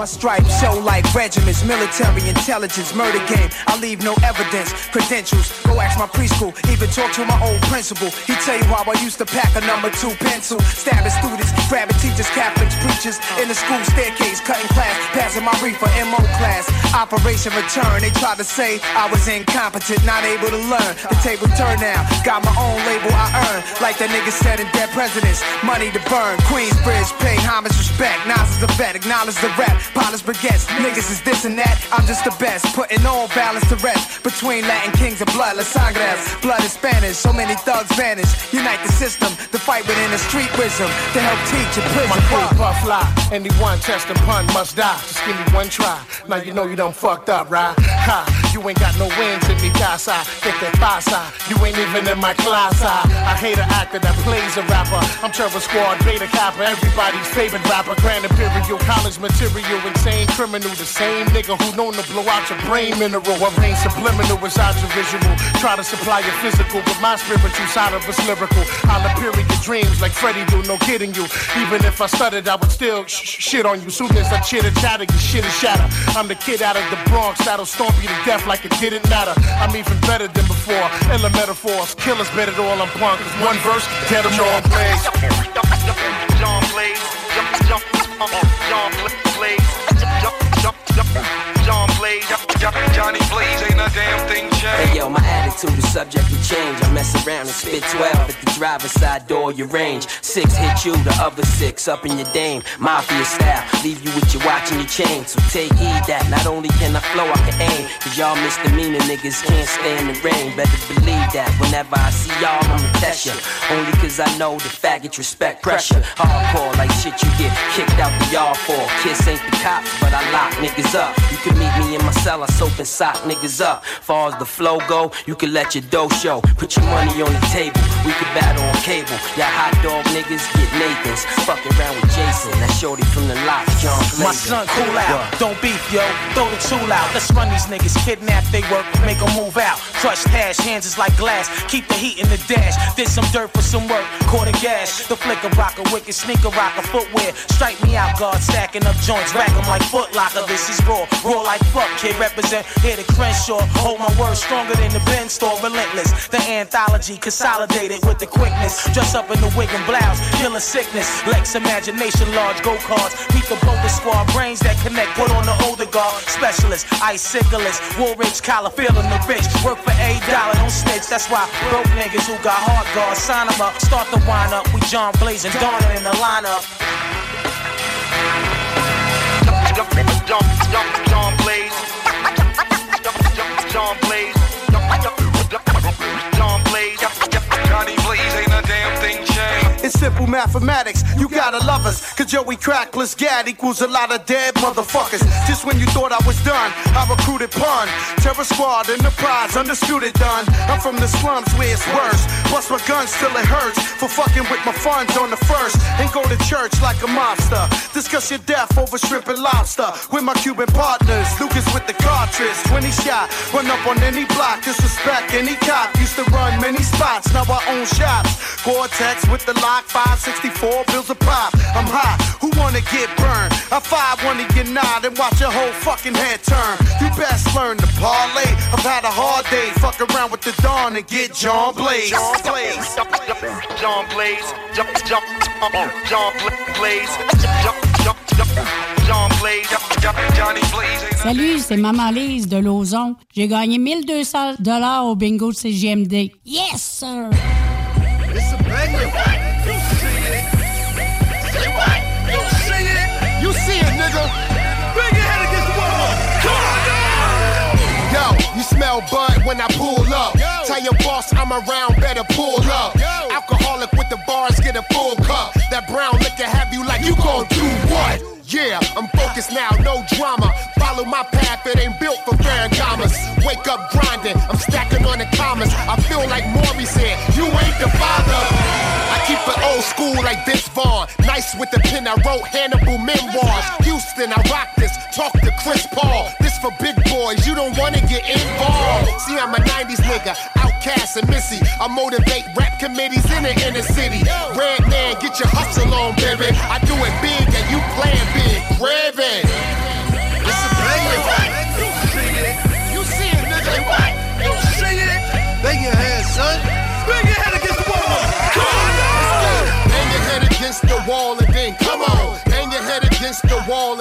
My stripes show like regiments, military intelligence, murder game. I leave no evidence, credentials. Go ask my preschool, even talk to my old principal. He tell you how I used to pack a number two pencil, stabbing students, grabbing teachers, Catholics, preachers in the school staircase, cutting class, passing my reefer MO class. Operation Return, they tried to say I was incompetent, not able to learn. The table turned now, got my own label I earn, like that nigga said in Dead Presidents. Money to burn, Queensbridge, pay homage, respect. Nas is the vet, acknowledge the rep. Polished baguettes, niggas is this and that. I'm just the best, putting all balance to rest between Latin kings and blood. La Sangres, blood is Spanish. So many thugs vanish. Unite the system, the fight within the street wisdom to help teach a prison. My crew puff fly, anyone test pun must die. Just give me one try. Now you know you done fucked up, right? Ha, you ain't got no wins in me, casa. That pasa. You ain't even in my class. I, I hate an actor that plays a rapper. I'm Terror Squad, Beta Kappa, everybody's favorite rapper. Grand Imperial, college material, insane criminal. The same nigga who known to blow out your brain mineral. What rain subliminal is out your visual. Try to supply your physical, but my spiritual side of us lyrical. I'll appear in your dreams like Freddie do, no kidding you. Even if I stuttered, I would still sh- shit on you. Soon as I chitter chatter, your shit is shatter. I'm the kid out of the Bronx that'll stomp you to death like it didn't matter. I'm even better than before. Illa metaphors, killers better than all I'm punk. Cause one verse, get them all plays. John Blaze, John Blaze, Johnny Blaze, ain't a damn thing Hey yo, my attitude is subject to change. I mess around and spit 12 at the driver's side door, your range. Six hit you, the other six up in your dame. Mafia style, leave you with your watch and your chain. So take heed that not only can I flow, I can aim. Cause y'all misdemeanor niggas can't stand the rain. Better believe that whenever I see y'all, I'ma test ya. Only cause I know the faggots respect pressure. Hardcore like shit you get kicked out the yard for. Kiss ain't the cops, but I lock niggas up. You can meet me in my cell, I soap and sock niggas up. Far as the flow go, you can let your dough show. Put your money on the table, we can battle on cable. Y'all hot dog niggas get Nathan's. Fuck around with Jason, that shorty from the lot, John My son, cool out. Don't beef, yo. Throw the tool out. Let's run these niggas. Kidnap, they work, make them move out. Crush hash, hands is like glass. Keep the heat in the dash. Did some dirt for some work. Quarter gas. The flicker rocker, wicked sneaker rocker, footwear. Strike me out, guard. Stacking up joints. Rack 'em like foot locker. This is raw. Raw like fuck, kid. Represent here the Crenshaw. Hold my word stronger than the Ben store. Relentless. The anthology consolidated with the quickness. Dress up in the wig and blouse. Killer sickness. Lex imagination, large go cards. Meet the boulder squad. Brains that connect. Put on the older guard. Specialist. Iciclist. Woolrich collar. Feeling the rich. Work for a dollar. Don't snitch. That's why broke niggas who got hard guards. Sign 'em up. Start the wind up. We John Blaze and Donner in the lineup. John, John Blaze, John Blaze, simple mathematics, you gotta love us. Cause Joey Crack plus Gad equals a lot of dead motherfuckers. Just when you thought I was done, I recruited pun. Terror Squad, Enterprise, undisputed done. I'm from the slums where it's worse. Bust my gun, still it hurts. For fucking with my funds on the first. And go to church like a mobster. Discuss your death over shrimp and lobster. With my Cuban partners, Lucas with the cartridge. 20 shot, run up on any block, disrespect any cop. Used to run many spots, now I own shops. Gore-Tex with the lock, 564 bills a pop. I'm hot, who wanna get burned? I five of your nod and watch your whole fucking head turn. You best learn to parlay. I've had a hard day. Fuck around with the dawn and get John Blaze. John Blaze. John Blaze. John John John Blaze. John Blaze. Johnny Blaze. Salut, c'est Maman Lise de Lauson. J'ai gagné 1200 dollars au bingo de CGMD. Yes, sir! Smell bud when I pull up. Tell your boss I'm around, better pull up. Alcoholic with the bars, get a full cup. That brown liquor have you like you gon' do what? Yeah, I'm focused now, no drama. Follow my path, it ain't built for Ferragamos. Wake up grinding, I'm stacking on the commas. I feel like Maury said, you ain't the father. I keep it old school like Vince Vaughn. Nice with the pen, I wrote Hannibal memoirs. Houston, I rock this. Talk to Chris Paul. This for big boys, you don't wanna get involved. See, I'm a 90s nigga, OutKast and missy. I motivate rap committees in the inner city. Red man, get your hustle on, baby. I do it big and you playing big. Grab wall and then come on. Bang your head against the wall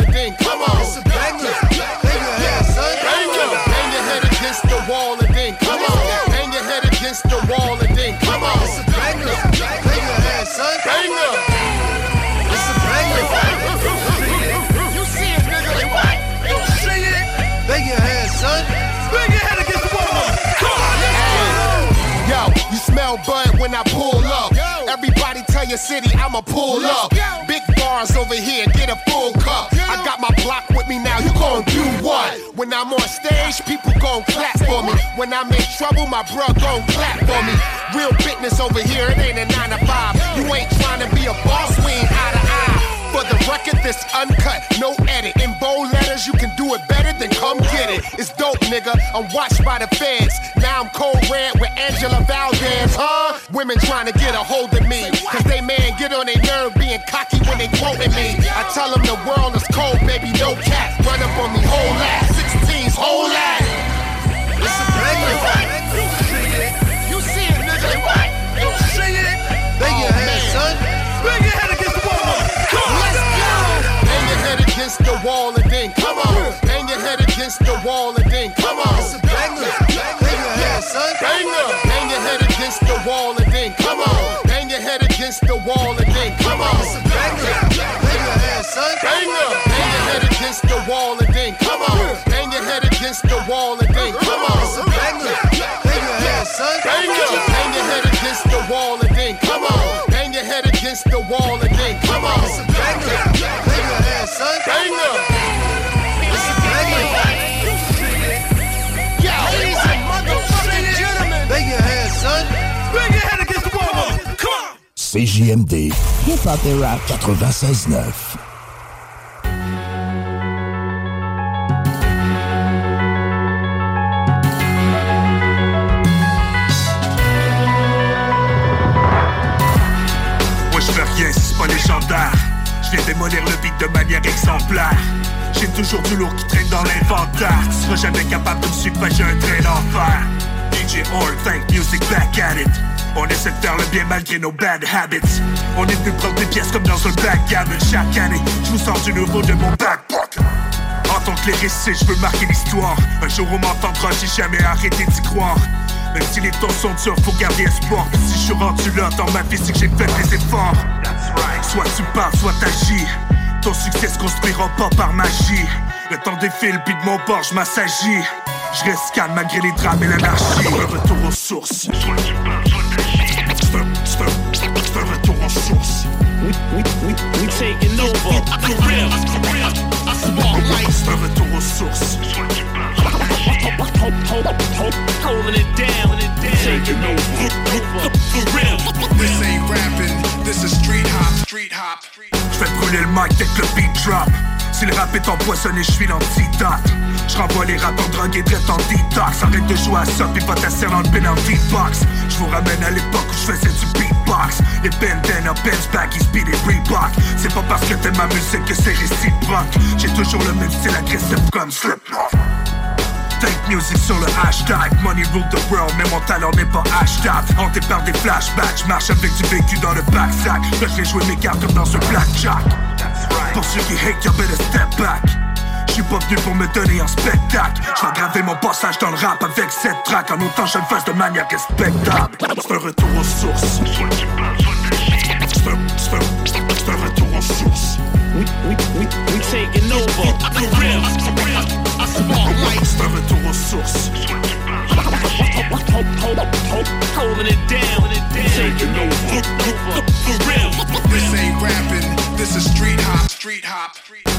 city I'ma pull up. Big bars over here, get a full cup. I got my block with me now, you gon' do what? When I'm on stage, people gon' clap for me. When I'm in trouble, my bro gon' clap for me. Real business over here, it ain't a 9 to 5. You ain't trying to be a boss, we ain't eye to eye. For the record, this uncut, no edit. In bold letters, you can do it better than come get it. It's dope, nigga. I'm watched by the feds. Now I'm cold red with Angela Valdez, huh? Women trying to get a hold of me. Cause they man get on their nerve being cocky when they quoting me. I tell them the world is cold, baby, no cat. Run up on me, whole ass. 16's whole ass. A banger. You see it, nigga. You see it. Bang your head, son. Bang your head against the wall. Come on. Let's go. Bang your head against the wall and then come on. Bang your head against the wall and then come on. It's a banger. Bang your head, son. Bang your head against the wall and against the wall and then come on. It's. Bang your head, son. Banger. Bang your head against the wall and then come on. Bang your head against the wall and then come on. It's. Bang your head, son. Banger. It's a banger. Ladies and motherfucking gentlemen. Bang your head, son. Bang your head against the wall. Come on. CJMD. Hip-hop et rap 96.9. Je viens démolir le beat de manière exemplaire J'ai toujours du lourd qui traîne dans l'inventaire Tu seras jamais capable de me suivre, j'ai un train d'enfer DJ All Thank Music back at it On essaie de faire le bien malgré nos bad habits On est venu prendre des pièces comme dans un backgammon Chaque année, je vous sors du nouveau de mon backpocket en tant que lyriciste, je veux marquer l'histoire. Un jour on m'entendra, j'ai jamais arrêté d'y croire. Même si les temps sont durs, faut garder espoir. Si je suis rendu là dans ma vie, c'est que j'ai fait des efforts. Soit tu parles, soit t'agis. Ton succès se construira pas par magie. Le temps défile, puis de mon bord, je m'assagis. Je reste calme malgré les drames et l'anarchie. Un retour aux sources. Soit tu parles, soit t'agis. Je veux, je veux, je veux un retour aux sources. We, we, we, we taking over. For real. C'est un retour aux sources. Soit tu parles, soit t'agis. Hold, hold, hold, holding it down. Taking over. For real. This ain't rapping, Je fais brûler le mic dès que le beat drop. Si le rap est empoisonné, je suis l'antidote. Je renvoie les rappeurs drogués direct en detox. Arrête de jouer à ça, puis pas ta serre dans le penalty box. Je vous ramène à l'époque où je faisais du beatbox. Les bandana, Benz, baggy, speed et Reebok. C'est pas parce que t'aimes ma musique que c'est réciproque. J'ai toujours le même style agressif comme Slipknot. Fake music sur le hashtag. Money rule the world mais mon talent n'est pas hashtag. Hanté par des flashbacks Marche avec du vécu dans le backsack Là je vais jouer mes cartes comme dans un blackjack. Pour ceux qui hate you better step back. J'suis pas venu pour me donner un spectacle. J'vais graver mon passage dans le rap avec cette track. En autant je le fasse de manière respectable C'est un retour aux sources. C'est un retour aux sources. We, we, we, we taking over. Lights. C'est un retour aux Holding it down. Taking over. For real. This ain't rapping, this is street hop, street hop. Bingo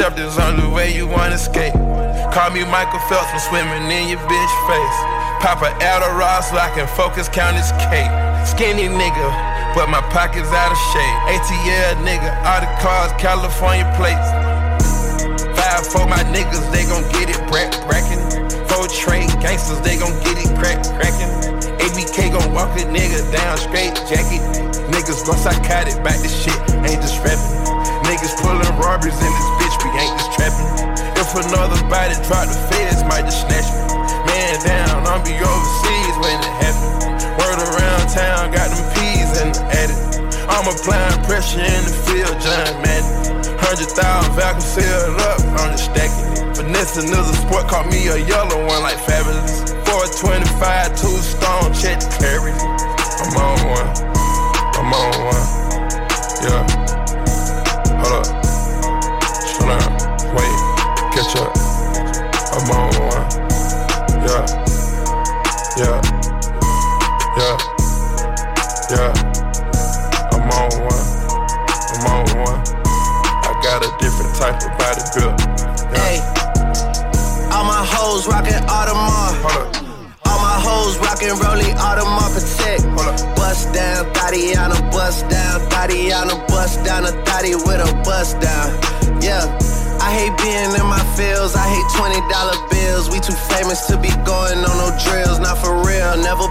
Telling on only way you wanna escape. Call me Michael Phelps from swimming in your bitch face. Pop a Adderall so I can focus, count his cake. Skinny nigga, but my pockets out of shape. ATL nigga, all the cars, California plates. Five for my niggas, they gon' get it brack brackin'. Four trade gangsters, they gon' get it crack crackin'. ABK gon' walk a nigga down straight jacket. Niggas gon' psychotic back this shit, ain't just rapping. Niggas pullin' robberies in this bitch, we ain't just trapping. If another body drop the feds, might just snatch me. Man down, I'm be overseas when it happen. Word around town, got them peas in the attic. I'm applying pressure in the field, John Madden. Hundred thousand vacuum sealed up, I'm just stacking it. Vanessa is a sport, caught me a yellow one like fabulous. 425, two stone, check the clarity. I'm on one, I'm on one, yeah. Hold up, slow down, wait, catch up. I'm on one, yeah, yeah, yeah, yeah. I'm on one, I'm on one. I got a different type of body build. Hey, all my hoes rockin' Audemars. All my hoes rockin' Rollie Audemars Protect. Bust down, Tatiana, bust down, Tatiana, bust down a thotty with a bust down. Yeah. I hate being in my fields. I hate $20 bills. We too famous to be going on no drills. Not for real, never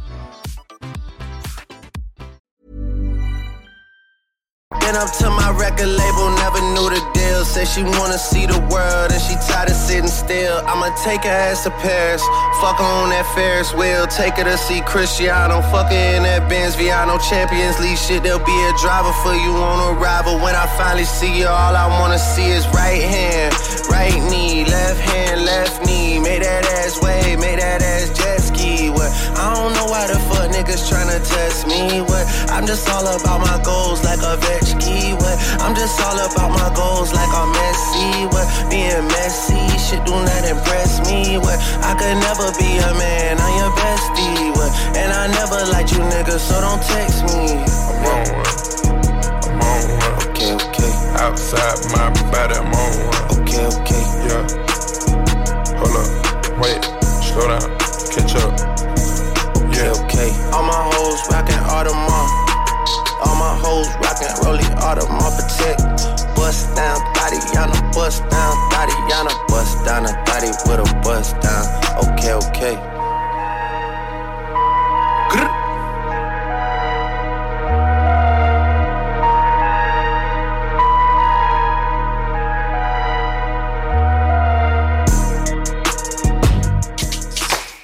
Been up to my record label, never knew the deal. Said she wanna see the world and she tired of sitting still. I'ma take her ass to Paris, fuck her on that Ferris wheel. Take her to see Cristiano, fuck her in that Benz Viano Champions League shit. There'll be a driver for you on arrival. When I finally see you, all I wanna see is right hand, right knee, left hand, left knee. Make I'm just all about my goals like a vet ski. What? I'm just all about my goals like I'm Messi. What? Being messy, shit do not impress me. What? I could never be a man, I'm your bestie. What? And I never liked you niggas, so don't text me. I'm on one. I'm on one. Okay, okay. Outside my body, I'm on one. Okay, okay. Yeah. Hold up. Wait. Slow down. Catch up. Yeah. Okay. All my hoes rockin'. All my hoes rockin' Protect. Bust down, Tatiana, bust down, Tatiana, bust down a with a bust down. Okay, okay.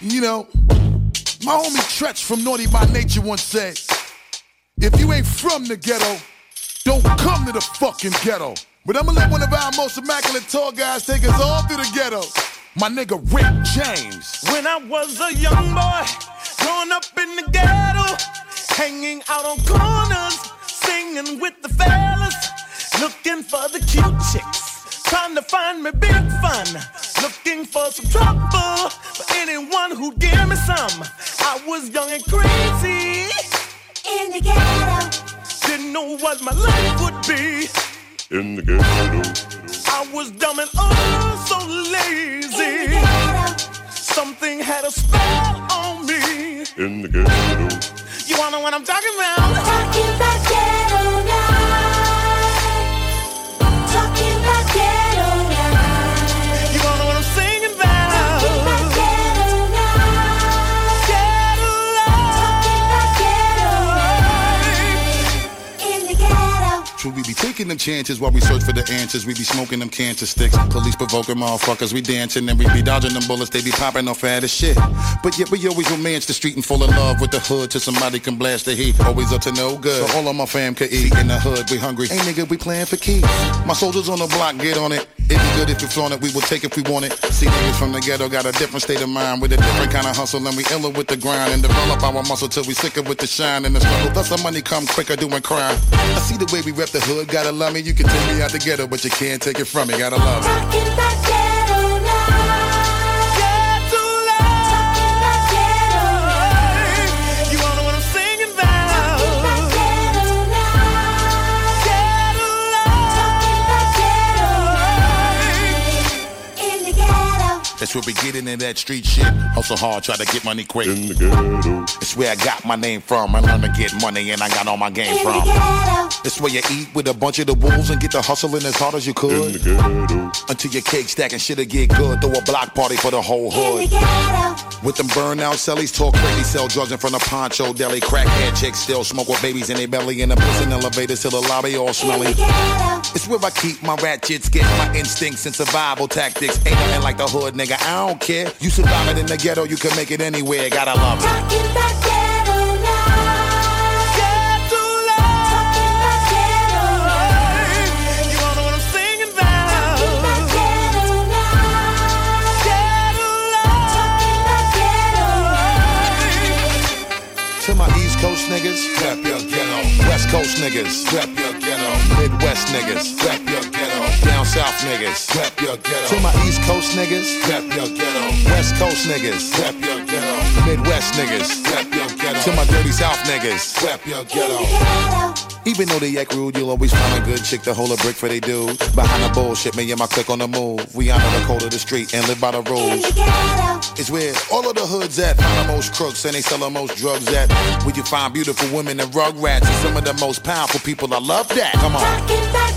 You know, my homie Treach from Naughty by Nature once said, if you ain't from the ghetto, don't come to the fucking ghetto. But I'ma let one of our most immaculate tall guys take us all through the ghetto. My nigga Rick James. When I was a young boy, growing up in the ghetto, hanging out on corners, singing with the fellas, looking for the cute chicks, trying to find me big fun, looking for some trouble, for anyone who'd give me some. I was young and crazy in the ghetto, didn't know what my life would be. In the ghetto. I was dumb and oh so lazy. Something had a spell on me. In the ghetto. You wanna know what I'm talking about? Talking about taking them chances while we search for the answers? We be smoking them cancer sticks. Police provoking motherfuckers. We dancing and we be dodging them bullets. They be popping off fat as shit. But yet we always romance the street and fall in love with the hood till somebody can blast the heat. Always up to no good. So all of my fam could eat. In the hood, we hungry. Hey nigga, we playing for keys. My soldiers on the block, get on it. It be good if you flaunt it. We will take if we want it. See niggas from the ghetto got a different state of mind with a different kind of hustle. And we iller with the grind and develop our muscle till we sicker with the shine and the struggle. Thus the money come quicker doing crime. I see the way we rep the hood. Gotta love me. You can take me out the ghetto, but you can't take it from me. Gotta love it. That's where we get into that street shit. Hustle hard, try to get money quick. In the ghetto. It's where I got my name from. I learned to get money and I got all my game from. It's where you eat with a bunch of the wolves and get the hustling as hard as you could. In could. the ghetto. Until your cake stacking shit'll get good. Throw a block party for the whole hood. In the ghetto. With them burnout sellies, talk crazy, sell drugs in front of Poncho Deli. Crackhead chicks still smoke with babies in their belly. In the prison elevators till the lobby all smelly. It's where I keep my ratchets, get my instincts and survival tactics. Ain't nothing like the hood, nigga. I don't care. You survive it in the ghetto, you can make it anywhere. Gotta love it. You know what I'm singing about? To my East Coast niggas, rap your ghetto. West Coast niggas, rap your ghetto. Midwest niggas, rap your ghetto. Down South niggas, rap your ghetto. To my East Coast niggas, rap your ghetto. West Coast niggas, rap your ghetto. Midwest niggas, rap your ghetto. To my dirty South niggas, rap your ghetto. Even though they act rude, you'll always find a good chick to hold a brick for they dude. Behind the bullshit, me and my clique on the move. We honor the code of the street and live by the rules. It's where all of the hoods at, find the most crooks and they sell the most drugs at. Where you find beautiful women and rug rats and some of the most powerful people. I love that. Come on.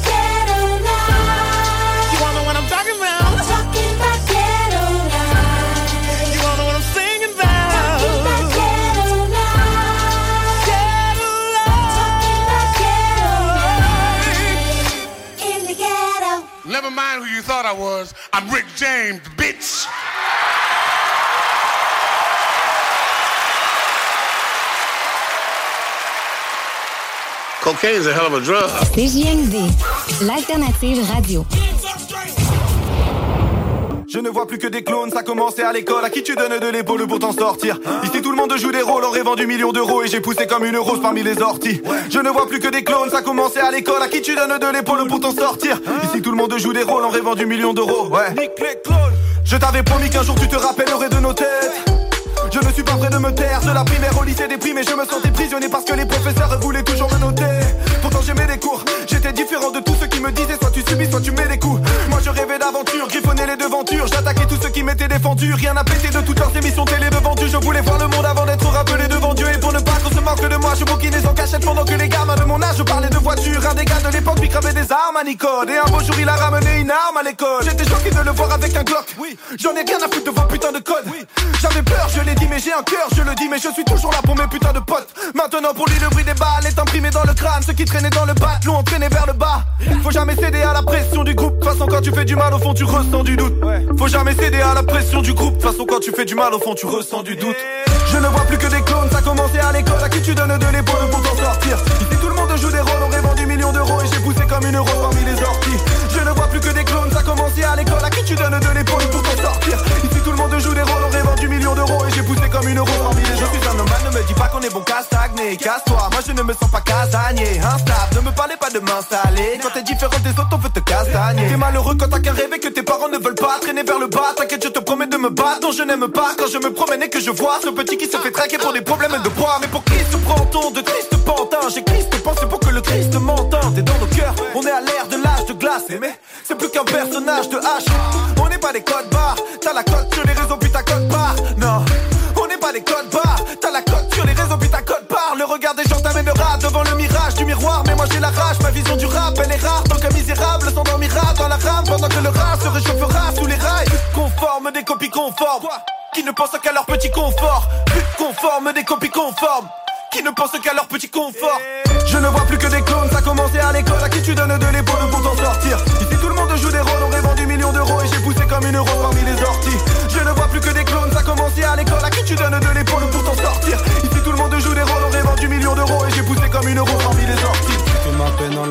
I was. I'm Rick James, bitch. Cocaine's a hell of a drug. CJMD, l'alternative radio. Je ne vois plus que des clones, ça commençait à l'école. À qui tu donnes de l'épaule pour t'en sortir? Ici tout le monde joue des rôles, aurait vendu millions d'euros et j'ai poussé comme une rose parmi les orties. Je ne vois plus que des clones, ça commençait à l'école. À qui tu donnes de l'épaule pour t'en sortir? Ici tout le monde joue des rôles, aurait vendu millions d'euros. Ouais. Je t'avais promis qu'un jour tu te rappellerais de nos têtes. Je ne suis pas prêt de me taire, de la primaire au lycée des mais je me sentais prisonnier parce que les professeurs voulaient toujours me noter. Pourtant j'aimais les cours, j'étais différent de tous ceux qui me disaient soit tu subis, soit tu mets les coups. J'attaquais tous ceux qui m'étaient défendus. Rien n'a pété de toutes leurs émissions télé devant Dieu. Je voulais voir le monde avant d'être rappelé devant Dieu. Et pour ne pas qu'on se moque de moi, je bouquinais en cachette pendant que les gamins de mon âge je parlais de voiture. Un des gars de l'époque lui cravait des armes à Nicole. Et un beau jour il a ramené une arme à l'école. J'étais choqué de le voir avec un Glock. Oui, j'en ai rien à foutre de vos putains de codes. Oui, j'avais peur, je l'ai dit, mais j'ai un cœur, je le dis, mais je suis toujours là pour mes putains de potes. Maintenant pour lui le bruit des balles est imprimé dans le crâne. Ceux qui traînaient dans le bas l'ont entraîné vers le bas. Faut jamais céder à la pression du groupe. De toute façon quand tu fais du mal au fond tu ressens du doute. Faut jamais céder à la pression du groupe. De toute façon quand tu fais du mal au fond tu ressens du doute. Je ne vois plus que des clones, ça commencé à l'école. À qui tu donnes de l'épaule pour Ici tout le monde joue des rôles, aurait vendu millions d'euros et j'ai poussé comme une rose parmi les orties. Je ne vois plus que des clones, ça commencé à l'école. À qui tu donnes de l'épaule pour t'en sortir? Ici tout le monde joue des rôles, aurait vendu millions d'euros et j'ai poussé comme une rose parmi les orties. Je suis un homme, ne me dis pas qu'on est bon qu'à stagner. Casse-toi, moi je ne me sens pas casanier. Instable, ne me parlez pas de m'installer. Quand t'es différent des autres, on veut te castagner. T'es malheureux quand t'as qu'un rêve et que tes parents ne veulent pas traîner vers le bas. T'inquiète, je te promets de me battre. Non, je n'aime pas quand je me promène et que je vois ce petit qui se fait traquer pour des problèmes de poids. Mais pour Christ, prend-on de tristes pantins J'ai Christ, pense pour que le Christ m'entende. Et dans nos cœurs, on est à l'ère de l'âge de glace. Mais c'est plus qu'un personnage de H. On n'est pas des codes barres. T'as la cote sur les réseaux, puis ta cote barre. Non. On n'est pas des codes barres, t'as la cote sur les réseaux puis ta cote barre Le regard des gens t'amènera devant le mirage du miroir Mais moi j'ai la rage, ma vision du rap elle est rare Donc un misérable s'endormira dans la rame Pendant que le rat se réchauffera sous les rails Conforme des copies conformes Qui ne pensent qu'à leur petit confort Plus conforme des copies conformes qui ne pensent qu'à leur petit confort. Je ne vois plus que des clones, ça commencé à l'école. À qui tu donnes de l'épaule pour t'en sortir? Ici tout le monde joue des rôles,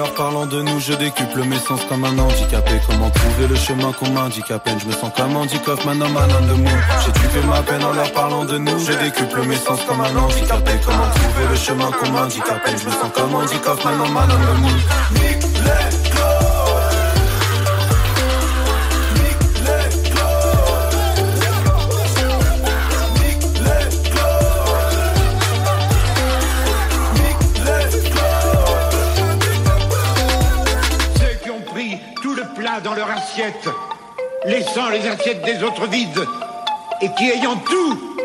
en parlant de nous, je décuple mes sens comme un handicapé. Comment trouver le chemin qu'on m'indique à peine? Je me sens comme Andy Kaufman en man de moon. J'ai tué ma peine en leur parlant de nous, je décuple mes sens comme un handicapé. Comment trouver le chemin qu'on m'indique à peine? Je me sens comme Andy Kaufman en man de moon. Laissant les assiettes des autres vides, et qui ayant tout,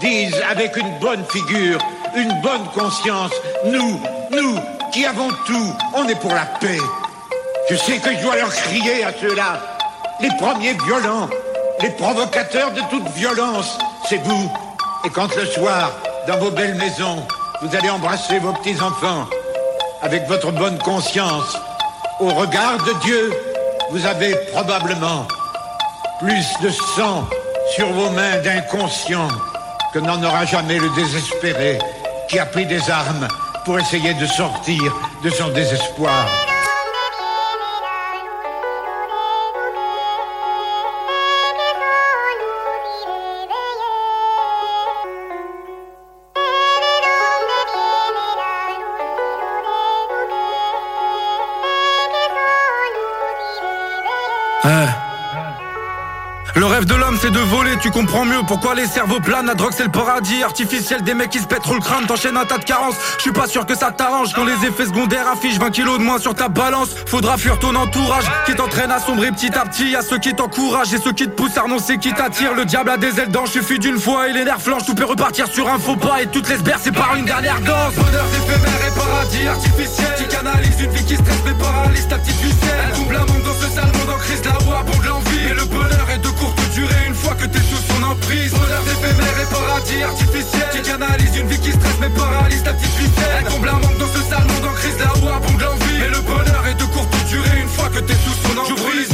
disent avec une bonne figure, une bonne conscience, nous, nous, qui avons tout, on est pour la paix. Je sais que je dois leur crier à ceux-là, les premiers violents, les provocateurs de toute violence, c'est vous. Et quand le soir, dans vos belles maisons, vous allez embrasser vos petits-enfants, avec votre bonne conscience, au regard de Dieu, vous avez probablement plus de sang sur vos mains d'inconscient que n'en aura jamais le désespéré qui a pris des armes pour essayer de sortir de son désespoir. Uh. Le rêve de l'homme c'est de voler, tu comprends mieux pourquoi les cerveaux planent, la drogue c'est le paradis artificiel des mecs qui se pètent le crâne, t'enchaînes un tas de carences, je suis pas sûr que ça t'arrange quand les effets secondaires affichent 20 kilos de moins sur ta balance, faudra fuir ton entourage qui t'entraîne à sombrer petit à petit, à ceux qui t'encouragent et ceux qui te poussent. À renoncer, qui t'attirent, le diable a des ailes d'ange, suffit d'une fois et les nerfs flanchent, tout peut repartir sur un faux pas et toutes les bercer par une dernière danse, bonheur éphémère et paradis artificiel, qui canalise une vie qui stresse mais paralyse ta petite ficelle, elle double un monde dans ce sale en crise, la voix pour de l'envie, mais le bonheur est de courte durée une fois que t'es sous son emprise Bonheur éphémère et paradis artificiel Qui canalise une vie qui stresse mais paralyse ta petite ficelle Elle comble un manque dans ce sale monde en crise là où abonde l'envie Mais le bonheur est de courte durée une fois que t'es sous son emprise J'ouvre les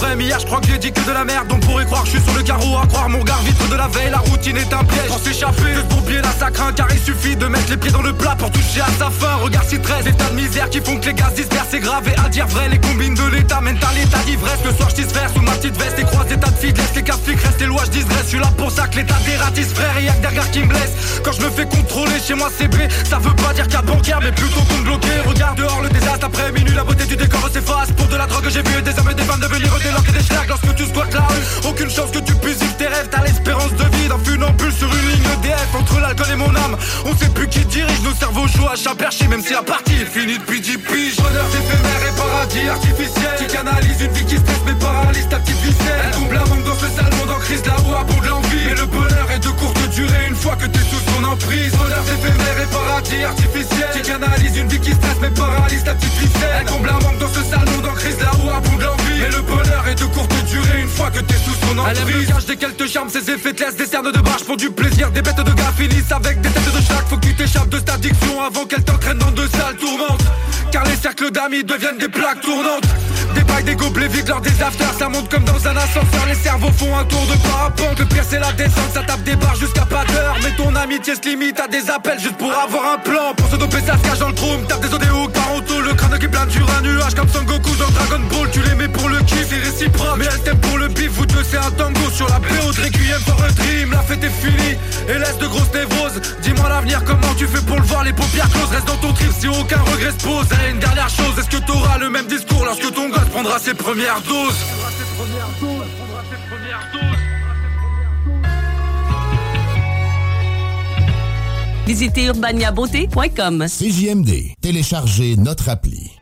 suprême. Hier, je crois que j'ai dit que de la merde. On pourrait croire que je suis sur le carreau. À croire mon regard vitre de la veille. Est un piège. Pour s'échapper, de pompier là ça craint. Car il suffit de mettre les pieds dans le plat pour toucher à sa fin. Regarde si 13 états de misère qui font que les gaz dispersent. C'est grave et à dire vrai. Les combines de l'état mènent à l'état d'ivresse. Le soir, je sous ma petite veste et croise des tas de filles. Laisse les cas restent les lois, je Je suis là pour ça que l'état dératisse, frère. Et y'a que derrière qui me blesse. Quand je me fais contrôler chez moi, c'est B. Ça veut pas dire qu'à bancaire, mais plutôt qu'on bloqué. Regarde dehors le désastre après minuit. La beauté du décor s'efface. Pour de la drogue, j'ai vu des hommes et des femmes devenir des langues et des schlags. Lorsque tu squattes la rue, aucune chance que tu puisses vivre tes rêves. T'as l'espérance de vie d'un funambule sur une ligne DF. Entre l'alcool et mon âme, on sait plus qui dirige nos cerveaux chauds à chat perché. Même si la partie est finie depuis 10 piges. Bonheur éphémère et paradis artificiel. Qui canalise une vie qui stresse mais paralyse ta petite viscère. Elle comble un manque dans ce sale monde en crise là où abonde l'envie. Mais le bonheur est de courte durée une fois que t'es sous son emprise. Bonheur éphémère et paradis artificiel. Qui canalise une vie qui stresse mais paralyse ta petite viscère. Elle comble un manque dans ce emprise. Elle aime le gage des quelques charmes, ses effets te laissent des cernes de barge pour du plaisir. Des bêtes de gars finissent avec des têtes de chaque. Faut que tu t'échappes de cette addiction avant qu'elle t'entraîne dans de sales tourmentes. Car les cercles d'amis deviennent des plaques tournantes. Des bails, des gobelets vides lors des afters. Ça monte comme dans un ascenseur Les cerveaux font un tour de parapente. Le pire c'est la descente. Ça tape des barres jusqu'à pas d'heure. Mais ton amitié se limite à des appels Juste pour avoir un plan. Pour se doper ça se cache dans le trou Tape des ODO Parento Le crâne qui plane sur un nuage. Comme Son Goku dans Dragon Ball Tu les mets pour le kiff C'est réciproque. Mais elle t'aime pour le bif Vous deux c'est un tango Sur la BO de Requiem for a Dream La fête est finie. Et laisse de grosses névroses. Dis-moi l'avenir Comment tu fais pour le voir? Les paupières closes Reste dans ton trip Si aucun regret se pose Et une dernière chose Est-ce que t'auras le même discours Lorsque ton gosse prendra ses premières doses. Visitez urbaniabeauté.com. CJMD, téléchargez notre appli.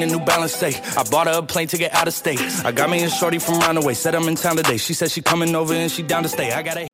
the New Balance say. I bought her a plane to get out of state. I got me a shorty from Runaway, said I'm in town today. She said she coming over and she down to stay. I got a